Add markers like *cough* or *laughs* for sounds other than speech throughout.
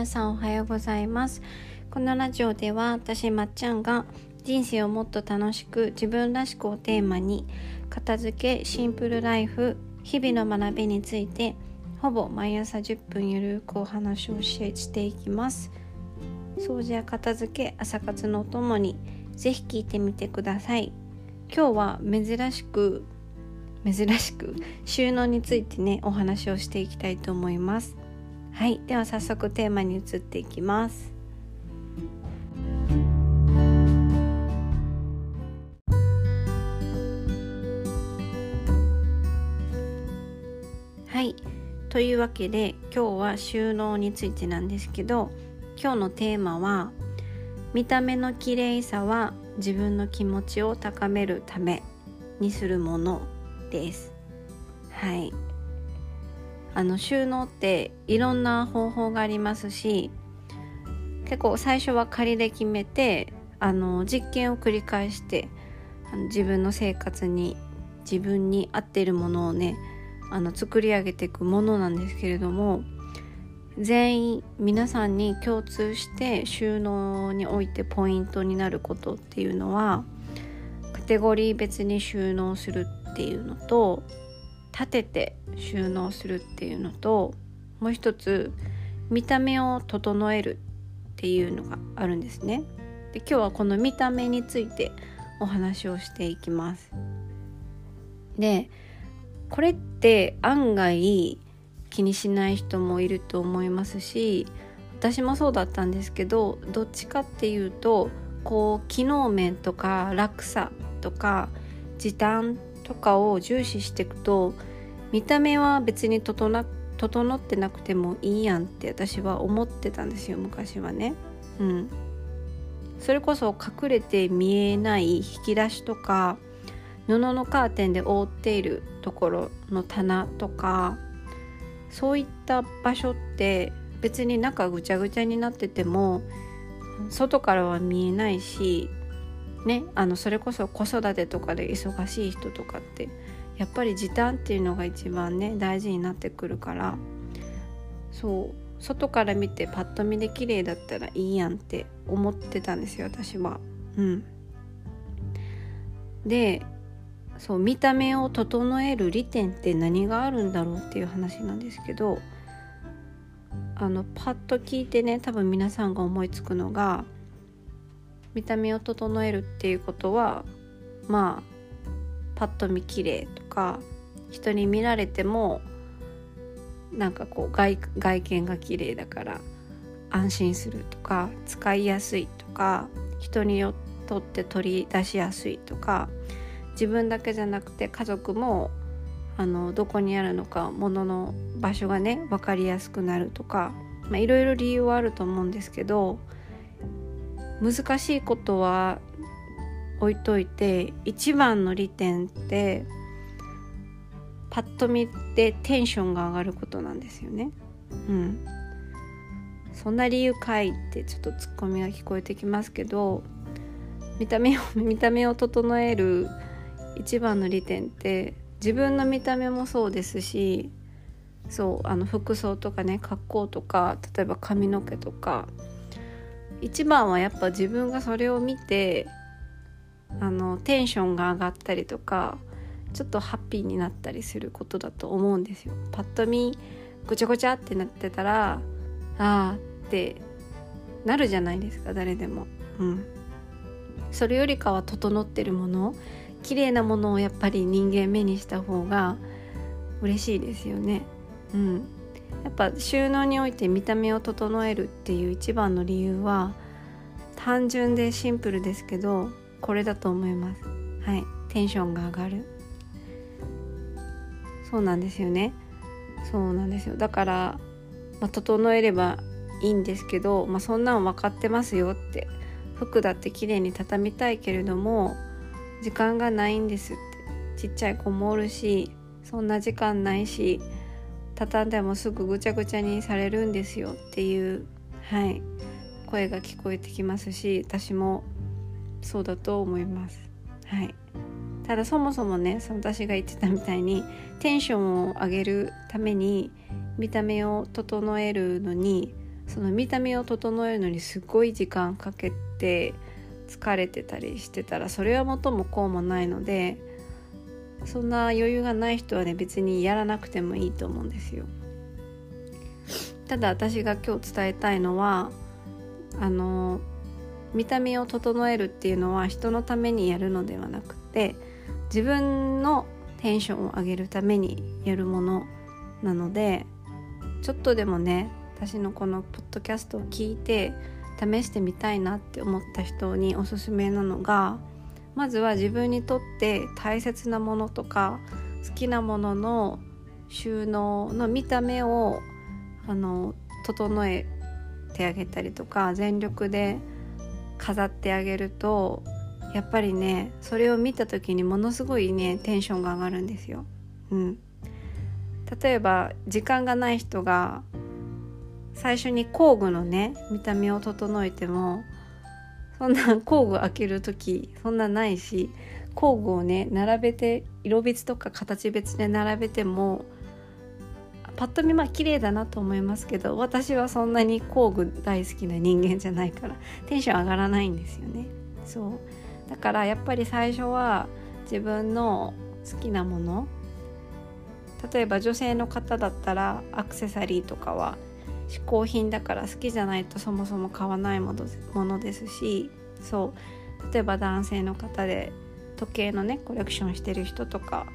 皆さんおはようございます。このラジオでは私まっちゃんが人生をもっと楽しく自分らしくをテーマに片付けシンプルライフ日々の学びについてほぼ毎朝10分ゆるくお話をしていきます。掃除や片付け朝活のお供にぜひ聞いてみてください。今日は珍しく珍しく収納についてねお話をしていきたいと思います。はいでは早速テーマに移っていきます。はいというわけで今日は収納についてなんですけど今日のテーマは見た目の綺麗さは自分の気持ちを高めるためにするものです。はい。あの収納っていろんな方法がありますし結構最初は仮で決めてあの実験を繰り返してあの自分の生活に自分に合っているものをねあの作り上げていくものなんですけれども全員皆さんに共通して収納においてポイントになることっていうのはカテゴリー別に収納するっていうのと立てて収納するっていうのともう一つ見た目を整えるっていうのがあるんですね。で今日はこの見た目についてお話をしていきます。でこれって案外気にしない人もいると思いますし私もそうだったんですけどどっちかっていうとこう機能面とか楽さとか時短とかを重視していくと見た目は別に整整ってなくてもいいやんって私は思ってたんですよ昔はね。うん、それこそ隠れて見えない引き出しとか布のカーテンで覆っているところの棚とかそういった場所って別に中ぐちゃぐちゃになってても外からは見えないしねあのそれこそ子育てとかで忙しい人とかってやっぱり時短っていうのが一番ね大事になってくるからそう外から見てパッと見で綺麗だったらいいやんって思ってたんですよ私は。うん、でそう見た目を整える利点って何があるんだろうっていう話なんですけどあのパッと聞いてね多分皆さんが思いつくのが見た目を整えるっていうことはまあパッと見綺麗とか人に見られてもなんかこう外外見が綺麗だから安心するとか使いやすいとか人によって取り出しやすいとか自分だけじゃなくて家族もあのどこにあるのか物の場所がね分かりやすくなるとかいろいろ理由はあると思うんですけど難しいことは置いといて一番の利点ってパッと見てテンションが上がることなんですよね。うん、そんな理由かいってちょっとツッコミが聞こえてきますけど見た目を *laughs* 見た目を整える一番の利点って自分の見た目もそうですしそうあの服装とかね格好とか例えば髪の毛とか一番はやっぱ自分がそれを見てあのテンションが上がったりとかちょっとハッピーになったりすることだと思うんですよ。パッと見ごちゃごちゃってなってたらああってなるじゃないですか誰でも。うん、それよりかは整ってるもの綺麗なものをやっぱり人間目にした方が嬉しいですよね。うん、やっぱ収納において見た目を整えるっていう一番の理由は単純でシンプルですけどこれだと思います。はい。テンションが上がる。そうなんですよね。そうなんですよ。だから、まあ、整えればいいんですけど、まあ、そんなん分かってますよって服だって綺麗に畳みたいけれども時間がないんですって。ちっちゃい子もおるしそんな時間ないし畳んでもすぐぐちゃぐちゃにされるんですよっていうはい声が聞こえてきますし私もそうだと思います。はい、ただそもそもねその私が言ってたみたいにテンションを上げるために見た目を整えるのにその見た目を整えるのにすごい時間かけて疲れてたりしてたらそれは元もこうもないのでそんな余裕がない人はね別にやらなくてもいいと思うんですよ。ただ私が今日伝えたいのはあの見た目を整えるっていうのは人のためにやるのではなくて自分のテンションを上げるためにやるものなのでちょっとでもね私のこのポッドキャストを聞いて試してみたいなって思った人におすすめなのがまずは自分にとって大切なものとか好きなものの収納の見た目をあの整えてあげたりとか全力で飾ってあげるとやっぱりねそれを見た時にものすごいねテンションが上がるんですよ。うん、例えば時間がない人が最初に工具のね見た目を整えてもそんな工具開ける時そんなないし工具をね並べて色別とか形別で並べてもパッと見まあ綺麗だなと思いますけど私はそんなに工具大好きな人間じゃないからテンション上がらないんですよね。そう。だからやっぱり最初は自分の好きなもの例えば女性の方だったらアクセサリーとかは嗜好品だから好きじゃないとそもそも買わないものですしそう。例えば男性の方で時計のねコレクションしてる人とか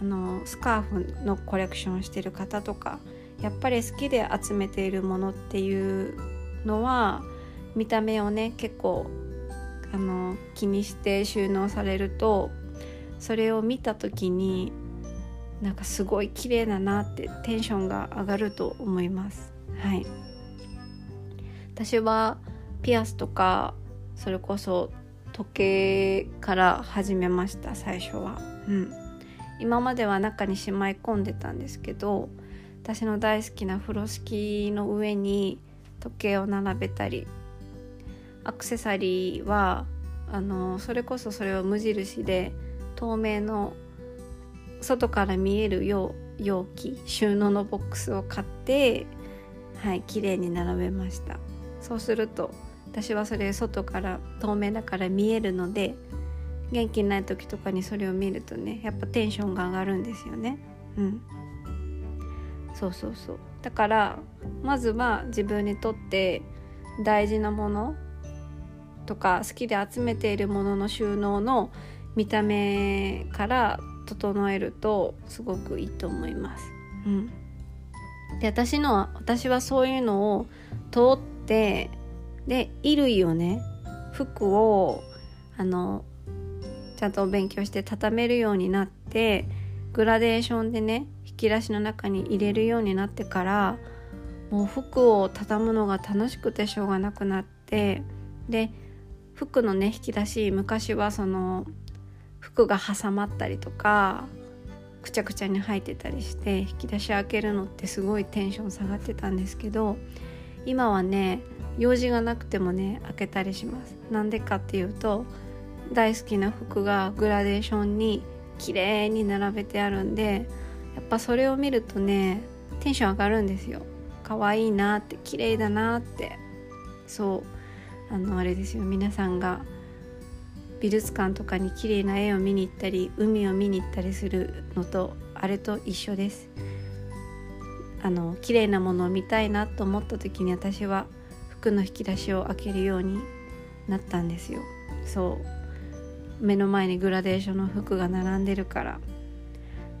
あのスカーフのコレクションしてる方とかやっぱり好きで集めているものっていうのは見た目をね結構あの気にして収納されるとそれを見た時になんかすごい綺麗だなってテンションが上がると思います。はい。私はピアスとかそれこそ時計から始めました最初は。うん。今までは中にしまい込んでたんですけど私の大好きな風呂敷の上に時計を並べたりアクセサリーはあのそれこそそれを無印で透明の外から見える容器収納のボックスを買ってはい綺麗に並べました。そうすると私はそれ外から透明だから見えるので元気ない時とかにそれを見るとねやっぱテンションが上がるんですよね。うん。そうそうそう。だからまずは自分にとって大事なものとか好きで集めているものの収納の見た目から整えるとすごくいいと思います。うん、で私のは私はそういうのを通ってで衣類をね服をあのちゃんとお勉強して畳めるようになってグラデーションでね引き出しの中に入れるようになってからもう服を畳むのが楽しくてしょうがなくなってで服のね引き出し昔はその服が挟まったりとかくちゃくちゃに入ってたりして引き出し開けるのってすごいテンション下がってたんですけど今はね用事がなくてもね開けたりします。なんでかっていうと大好きな服がグラデーションに綺麗に並べてあるんでやっぱそれを見るとねテンション上がるんですよ。可愛いなって綺麗だなって。そう。あのあれですよ。皆さんが美術館とかに綺麗な絵を見に行ったり海を見に行ったりするのとあれと一緒です。あの綺麗なものを見たいなと思った時に私は服の引き出しを開けるようになったんですよ。そう。目の前にグラデーションの服が並んでるから。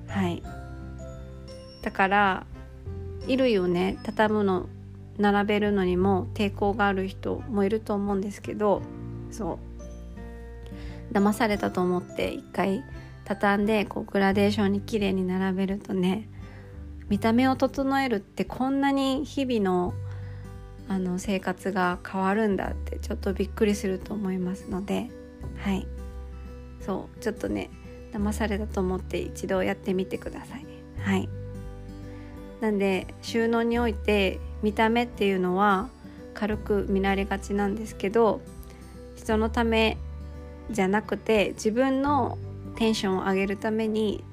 はい。だから衣類をね。畳むの並べるのにも抵抗がある人もいると思うんですけどそう。騙されたと思って一回畳んでこうグラデーションに綺麗に並べるとね見た目を整えるってこんなに日々のあの生活が変わるんだってちょっとびっくりすると思いますのではい。そうちょっとね騙されたと思って一度やってみてください。はい。なんで収納において見た目っていうのは軽く見られがちなんですけど人のためじゃなくて自分のテンションを上げるために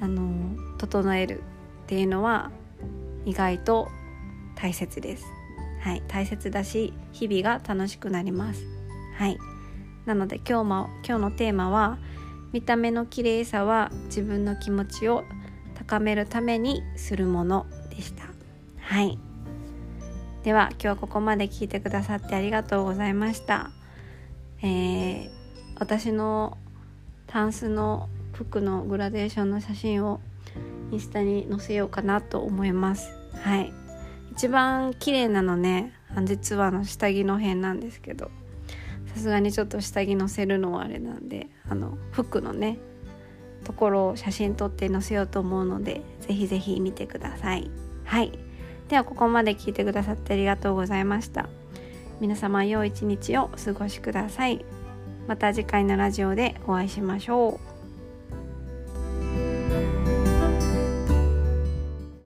あの整えるっていうのは意外と大切です。はい大切だし日々が楽しくなります。はい。なので今日も今日のテーマは見た目の綺麗さは自分の気持ちを高めるためにするものでした。はい。では今日はここまで聞いてくださってありがとうございました。えー、私のタンスの服のグラデーションの写真をインスタに載せようかなと思います。はい。一番綺麗なのね実はの下着の辺なんですけど。さすがにちょっと下着載せるのはあれなんであの服のねところを写真撮って載せようと思うのでぜひぜひ見てください。はい。ではここまで聞いてくださってありがとうございました。皆様良い一日をお過ごしください。また次回のラジオでお会いしましょう。